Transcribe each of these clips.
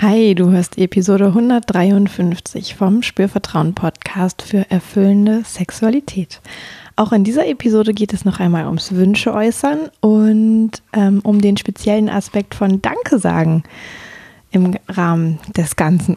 Hi, du hörst Episode 153 vom Spürvertrauen Podcast für erfüllende Sexualität. Auch in dieser Episode geht es noch einmal ums Wünsche äußern und ähm, um den speziellen Aspekt von Danke sagen im Rahmen des Ganzen.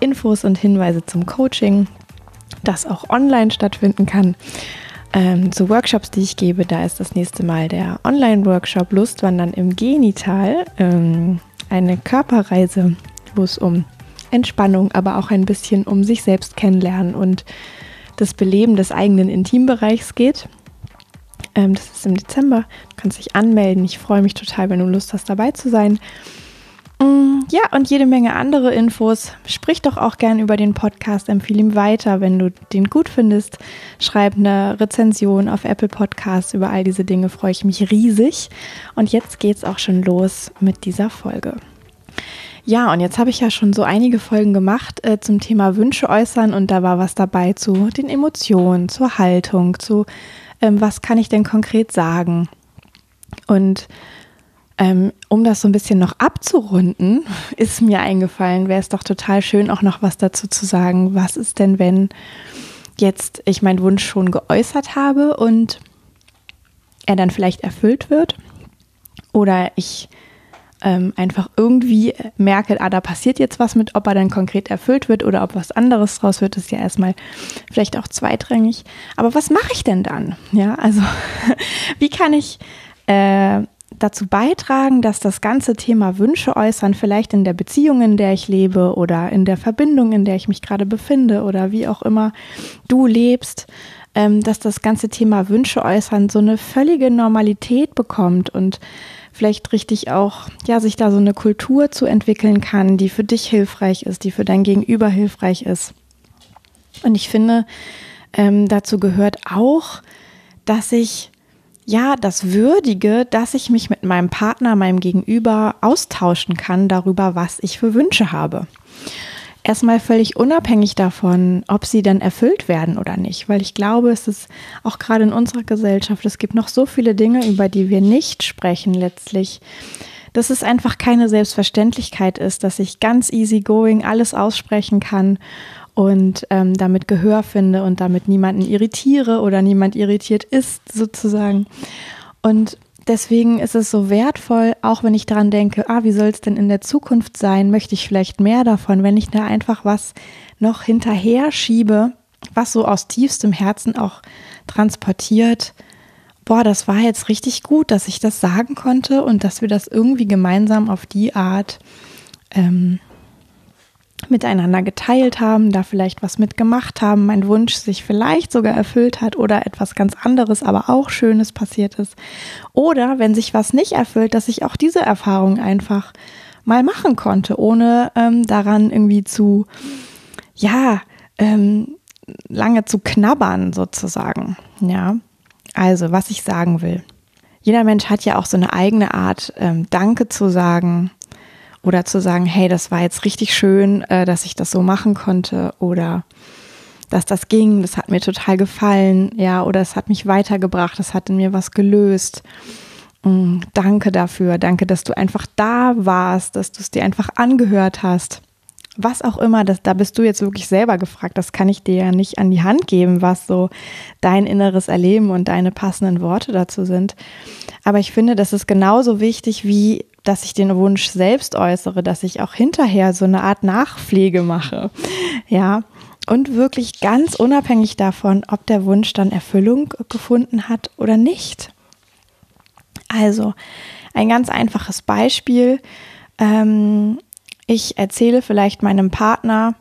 Infos und Hinweise zum Coaching, das auch online stattfinden kann. Ähm, zu Workshops, die ich gebe, da ist das nächste Mal der Online-Workshop Lustwandern im Genital, ähm, eine Körperreise, wo es um Entspannung, aber auch ein bisschen um sich selbst kennenlernen und das Beleben des eigenen Intimbereichs geht. Ähm, das ist im Dezember. Du kannst dich anmelden. Ich freue mich total, wenn du Lust hast, dabei zu sein. Ja, und jede Menge andere Infos. Sprich doch auch gern über den Podcast, empfehle ihm weiter, wenn du den gut findest. Schreib eine Rezension auf Apple Podcasts. Über all diese Dinge freue ich mich riesig. Und jetzt geht's auch schon los mit dieser Folge. Ja, und jetzt habe ich ja schon so einige Folgen gemacht äh, zum Thema Wünsche äußern und da war was dabei zu den Emotionen, zur Haltung, zu ähm, was kann ich denn konkret sagen. Und ähm, um das so ein bisschen noch abzurunden, ist mir eingefallen, wäre es doch total schön, auch noch was dazu zu sagen. Was ist denn, wenn jetzt ich meinen Wunsch schon geäußert habe und er dann vielleicht erfüllt wird? Oder ich ähm, einfach irgendwie merke, ah, da passiert jetzt was mit, ob er dann konkret erfüllt wird oder ob was anderes draus wird, ist ja erstmal vielleicht auch zweitrangig. Aber was mache ich denn dann? Ja, also wie kann ich äh, dazu beitragen, dass das ganze Thema Wünsche äußern, vielleicht in der Beziehung, in der ich lebe oder in der Verbindung, in der ich mich gerade befinde oder wie auch immer du lebst, ähm, dass das ganze Thema Wünsche äußern so eine völlige Normalität bekommt und vielleicht richtig auch, ja, sich da so eine Kultur zu entwickeln kann, die für dich hilfreich ist, die für dein Gegenüber hilfreich ist. Und ich finde, ähm, dazu gehört auch, dass ich ja, das Würdige, dass ich mich mit meinem Partner, meinem Gegenüber austauschen kann darüber, was ich für Wünsche habe. Erstmal völlig unabhängig davon, ob sie dann erfüllt werden oder nicht, weil ich glaube, es ist auch gerade in unserer Gesellschaft, es gibt noch so viele Dinge, über die wir nicht sprechen letztlich, dass es einfach keine Selbstverständlichkeit ist, dass ich ganz easy going alles aussprechen kann und ähm, damit Gehör finde und damit niemanden irritiere oder niemand irritiert ist sozusagen. Und deswegen ist es so wertvoll, auch wenn ich daran denke, ah, wie soll es denn in der Zukunft sein, möchte ich vielleicht mehr davon, wenn ich da einfach was noch hinterher schiebe, was so aus tiefstem Herzen auch transportiert. Boah, das war jetzt richtig gut, dass ich das sagen konnte und dass wir das irgendwie gemeinsam auf die Art ähm, miteinander geteilt haben, da vielleicht was mitgemacht haben, mein Wunsch sich vielleicht sogar erfüllt hat oder etwas ganz anderes, aber auch Schönes passiert ist. Oder wenn sich was nicht erfüllt, dass ich auch diese Erfahrung einfach mal machen konnte, ohne ähm, daran irgendwie zu, ja, ähm, lange zu knabbern sozusagen. Ja, also was ich sagen will. Jeder Mensch hat ja auch so eine eigene Art, ähm, Danke zu sagen oder zu sagen, hey, das war jetzt richtig schön, äh, dass ich das so machen konnte oder dass das ging, das hat mir total gefallen, ja, oder es hat mich weitergebracht, es hat in mir was gelöst. Mm, danke dafür, danke, dass du einfach da warst, dass du es dir einfach angehört hast. Was auch immer, das, da bist du jetzt wirklich selber gefragt. Das kann ich dir ja nicht an die Hand geben, was so dein inneres Erleben und deine passenden Worte dazu sind. Aber ich finde, das ist genauso wichtig wie dass ich den Wunsch selbst äußere, dass ich auch hinterher so eine Art Nachpflege mache. Ja. Und wirklich ganz unabhängig davon, ob der Wunsch dann Erfüllung gefunden hat oder nicht. Also, ein ganz einfaches Beispiel. Ähm, ich erzähle vielleicht meinem Partner,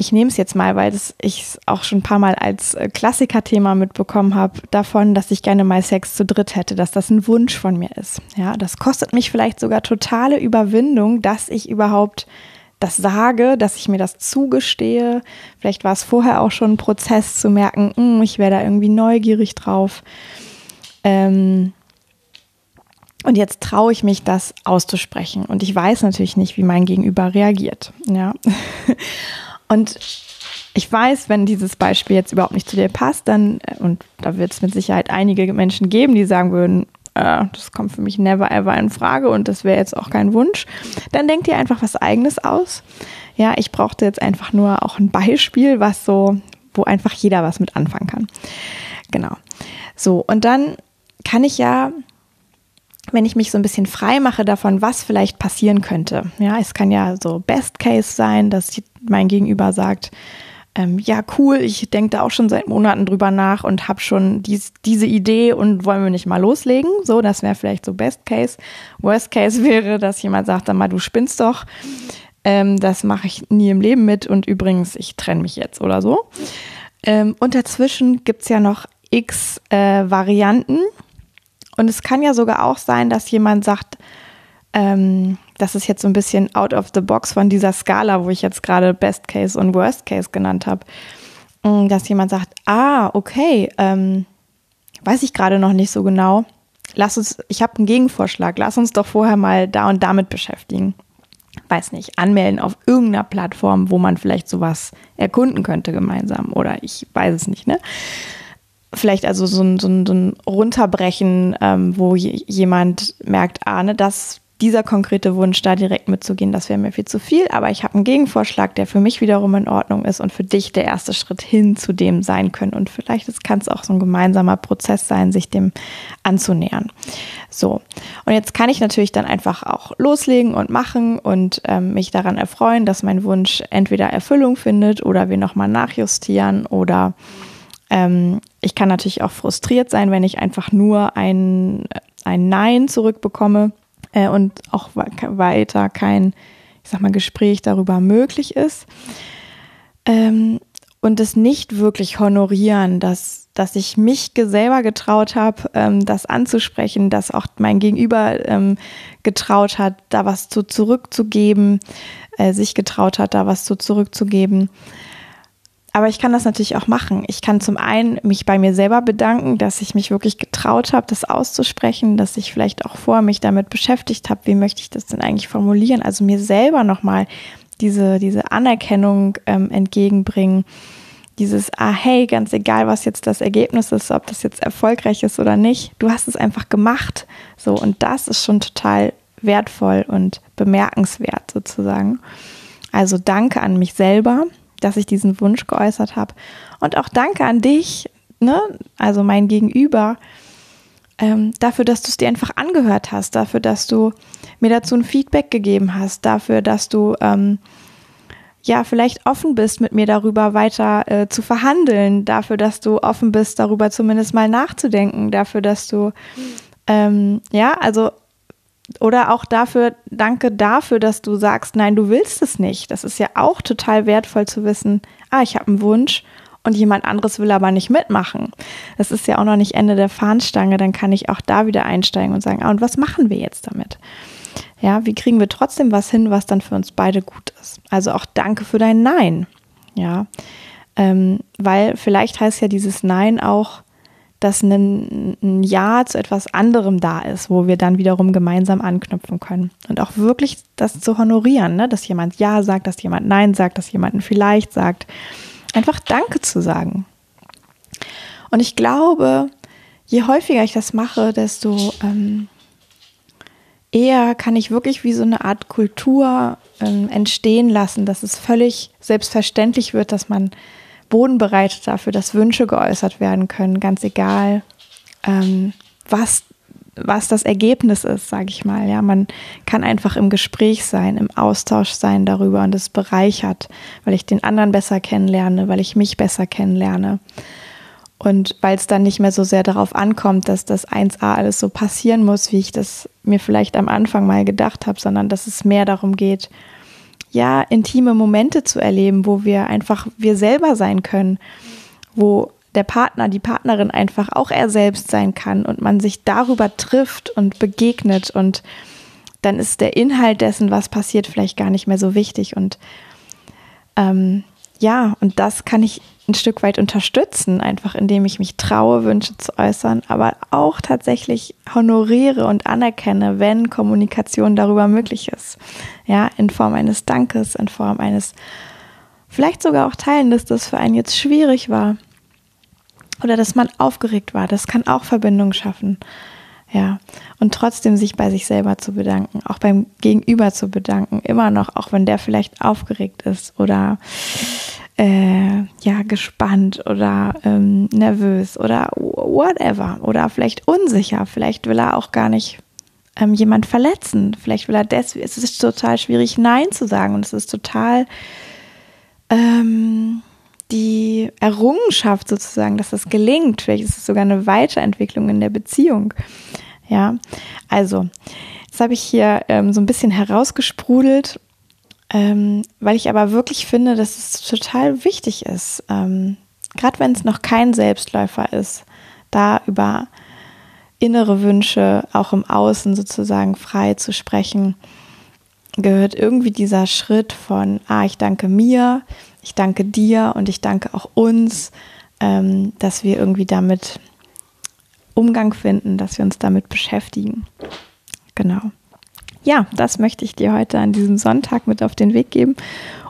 ich nehme es jetzt mal, weil ich es auch schon ein paar Mal als äh, Klassiker-Thema mitbekommen habe, davon, dass ich gerne mal Sex zu dritt hätte, dass das ein Wunsch von mir ist. Ja, das kostet mich vielleicht sogar totale Überwindung, dass ich überhaupt das sage, dass ich mir das zugestehe. Vielleicht war es vorher auch schon ein Prozess zu merken, hm, ich wäre da irgendwie neugierig drauf. Ähm, und jetzt traue ich mich, das auszusprechen. Und ich weiß natürlich nicht, wie mein Gegenüber reagiert. Ja. Und ich weiß, wenn dieses Beispiel jetzt überhaupt nicht zu dir passt, dann, äh, und da wird es mit Sicherheit einige Menschen geben, die sagen würden, äh, das kommt für mich never ever in Frage und das wäre jetzt auch kein Wunsch, dann denkt ihr einfach was Eigenes aus. Ja, ich brauchte jetzt einfach nur auch ein Beispiel, was so, wo einfach jeder was mit anfangen kann. Genau. So, und dann kann ich ja wenn ich mich so ein bisschen frei mache davon, was vielleicht passieren könnte. Ja, es kann ja so Best Case sein, dass mein Gegenüber sagt, ähm, ja, cool, ich denke da auch schon seit Monaten drüber nach und habe schon dies, diese Idee und wollen wir nicht mal loslegen. So, das wäre vielleicht so Best Case. Worst Case wäre, dass jemand sagt, dann mal, du spinnst doch. Ähm, das mache ich nie im Leben mit und übrigens, ich trenne mich jetzt oder so. Ähm, und dazwischen gibt es ja noch x äh, Varianten und es kann ja sogar auch sein, dass jemand sagt, ähm, das ist jetzt so ein bisschen out of the box von dieser Skala, wo ich jetzt gerade Best Case und Worst Case genannt habe, mm, dass jemand sagt, ah, okay, ähm, weiß ich gerade noch nicht so genau. Lass uns, ich habe einen Gegenvorschlag, lass uns doch vorher mal da und damit beschäftigen. Weiß nicht, anmelden auf irgendeiner Plattform, wo man vielleicht sowas erkunden könnte gemeinsam oder ich weiß es nicht, ne? Vielleicht also so ein, so ein, so ein Runterbrechen, ähm, wo jemand merkt, ah, ne, das, dieser konkrete Wunsch, da direkt mitzugehen, das wäre mir viel zu viel, aber ich habe einen Gegenvorschlag, der für mich wiederum in Ordnung ist und für dich der erste Schritt hin zu dem sein können. Und vielleicht kann es auch so ein gemeinsamer Prozess sein, sich dem anzunähern. So, und jetzt kann ich natürlich dann einfach auch loslegen und machen und ähm, mich daran erfreuen, dass mein Wunsch entweder Erfüllung findet oder wir nochmal nachjustieren oder ähm, ich kann natürlich auch frustriert sein, wenn ich einfach nur ein, ein Nein zurückbekomme äh, und auch weiter kein, ich sag mal, Gespräch darüber möglich ist. Ähm, und es nicht wirklich honorieren, dass, dass ich mich selber getraut habe, ähm, das anzusprechen, dass auch mein Gegenüber ähm, getraut hat, da was zu zurückzugeben, äh, sich getraut hat, da was zu zurückzugeben. Aber ich kann das natürlich auch machen. Ich kann zum einen mich bei mir selber bedanken, dass ich mich wirklich getraut habe, das auszusprechen, dass ich vielleicht auch vorher mich damit beschäftigt habe, wie möchte ich das denn eigentlich formulieren. Also mir selber nochmal diese, diese Anerkennung ähm, entgegenbringen. Dieses, ah, hey, ganz egal, was jetzt das Ergebnis ist, ob das jetzt erfolgreich ist oder nicht, du hast es einfach gemacht. So, und das ist schon total wertvoll und bemerkenswert sozusagen. Also danke an mich selber, dass ich diesen Wunsch geäußert habe. Und auch danke an dich, ne? also mein Gegenüber, ähm, dafür, dass du es dir einfach angehört hast, dafür, dass du mir dazu ein Feedback gegeben hast, dafür, dass du ähm, ja vielleicht offen bist, mit mir darüber weiter äh, zu verhandeln, dafür, dass du offen bist, darüber zumindest mal nachzudenken, dafür, dass du ähm, ja, also oder auch dafür, danke dafür, dass du sagst, nein, du willst es nicht. Das ist ja auch total wertvoll zu wissen, ah, ich habe einen Wunsch und jemand anderes will aber nicht mitmachen. Das ist ja auch noch nicht Ende der Fahnenstange, dann kann ich auch da wieder einsteigen und sagen, ah, und was machen wir jetzt damit? Ja, wie kriegen wir trotzdem was hin, was dann für uns beide gut ist? Also auch danke für dein Nein. Ja, ähm, weil vielleicht heißt ja dieses Nein auch, dass ein, ein Ja zu etwas anderem da ist, wo wir dann wiederum gemeinsam anknüpfen können. Und auch wirklich das zu honorieren, ne? dass jemand Ja sagt, dass jemand Nein sagt, dass jemand Vielleicht sagt. Einfach Danke zu sagen. Und ich glaube, je häufiger ich das mache, desto ähm, eher kann ich wirklich wie so eine Art Kultur ähm, entstehen lassen, dass es völlig selbstverständlich wird, dass man Boden bereitet dafür, dass Wünsche geäußert werden können, ganz egal, ähm, was, was das Ergebnis ist, sage ich mal. Ja, man kann einfach im Gespräch sein, im Austausch sein darüber und es bereichert, weil ich den anderen besser kennenlerne, weil ich mich besser kennenlerne. Und weil es dann nicht mehr so sehr darauf ankommt, dass das 1a alles so passieren muss, wie ich das mir vielleicht am Anfang mal gedacht habe, sondern dass es mehr darum geht, ja, intime Momente zu erleben, wo wir einfach wir selber sein können, wo der Partner, die Partnerin einfach auch er selbst sein kann und man sich darüber trifft und begegnet und dann ist der Inhalt dessen, was passiert, vielleicht gar nicht mehr so wichtig und ähm, ja, und das kann ich ein Stück weit unterstützen, einfach indem ich mich traue, Wünsche zu äußern, aber auch tatsächlich honoriere und anerkenne, wenn Kommunikation darüber möglich ist. Ja, in Form eines Dankes, in Form eines vielleicht sogar auch Teilen, dass das für einen jetzt schwierig war oder dass man aufgeregt war. Das kann auch Verbindung schaffen. Ja, und trotzdem sich bei sich selber zu bedanken, auch beim Gegenüber zu bedanken, immer noch, auch wenn der vielleicht aufgeregt ist oder äh, ja, gespannt oder ähm, nervös oder whatever oder vielleicht unsicher. Vielleicht will er auch gar nicht ähm, jemand verletzen. Vielleicht will er deswegen, es ist total schwierig, Nein zu sagen und es ist total ähm, die Errungenschaft sozusagen, dass das gelingt. Vielleicht ist es sogar eine Weiterentwicklung in der Beziehung. Ja, also, jetzt habe ich hier ähm, so ein bisschen herausgesprudelt ähm, weil ich aber wirklich finde, dass es total wichtig ist, ähm, gerade wenn es noch kein Selbstläufer ist, da über innere Wünsche auch im Außen sozusagen frei zu sprechen, gehört irgendwie dieser Schritt von, ah, ich danke mir, ich danke dir und ich danke auch uns, ähm, dass wir irgendwie damit Umgang finden, dass wir uns damit beschäftigen. Genau ja, das möchte ich dir heute an diesem Sonntag mit auf den Weg geben.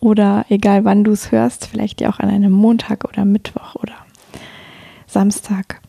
Oder egal wann du es hörst, vielleicht ja auch an einem Montag oder Mittwoch oder Samstag.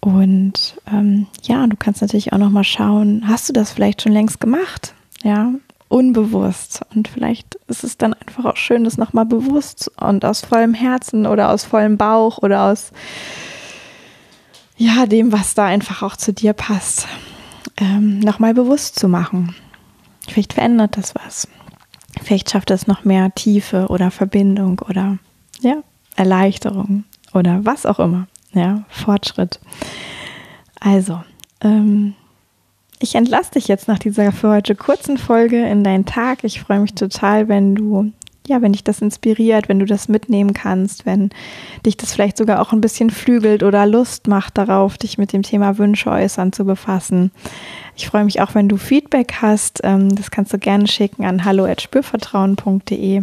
Und ähm, ja, du kannst natürlich auch noch mal schauen, hast du das vielleicht schon längst gemacht? Ja, unbewusst. Und vielleicht ist es dann einfach auch schön, das nochmal bewusst und aus vollem Herzen oder aus vollem Bauch oder aus ja, dem, was da einfach auch zu dir passt, ähm, nochmal bewusst zu machen. Vielleicht verändert das was. Vielleicht schafft es noch mehr Tiefe oder Verbindung oder ja, Erleichterung oder was auch immer. Ja, Fortschritt. Also, ähm, ich entlasse dich jetzt nach dieser für heute kurzen Folge in deinen Tag. Ich freue mich total, wenn du ja, wenn dich das inspiriert, wenn du das mitnehmen kannst, wenn dich das vielleicht sogar auch ein bisschen flügelt oder Lust macht darauf, dich mit dem Thema Wünsche äußern zu befassen. Ich freue mich auch, wenn du Feedback hast. Ähm, das kannst du gerne schicken an hallo@spürvertrauen.de.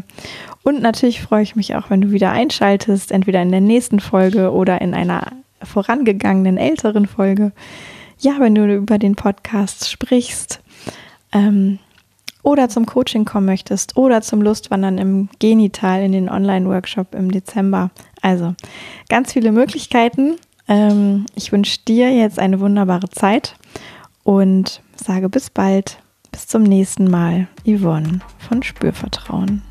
Und natürlich freue ich mich auch, wenn du wieder einschaltest, entweder in der nächsten Folge oder in einer vorangegangenen älteren Folge. Ja, wenn du über den Podcast sprichst. Ähm, oder zum Coaching kommen möchtest oder zum Lustwandern im Genital in den Online-Workshop im Dezember. Also ganz viele Möglichkeiten. Ähm, ich wünsche dir jetzt eine wunderbare Zeit und sage bis bald. Bis zum nächsten Mal. Yvonne von Spürvertrauen.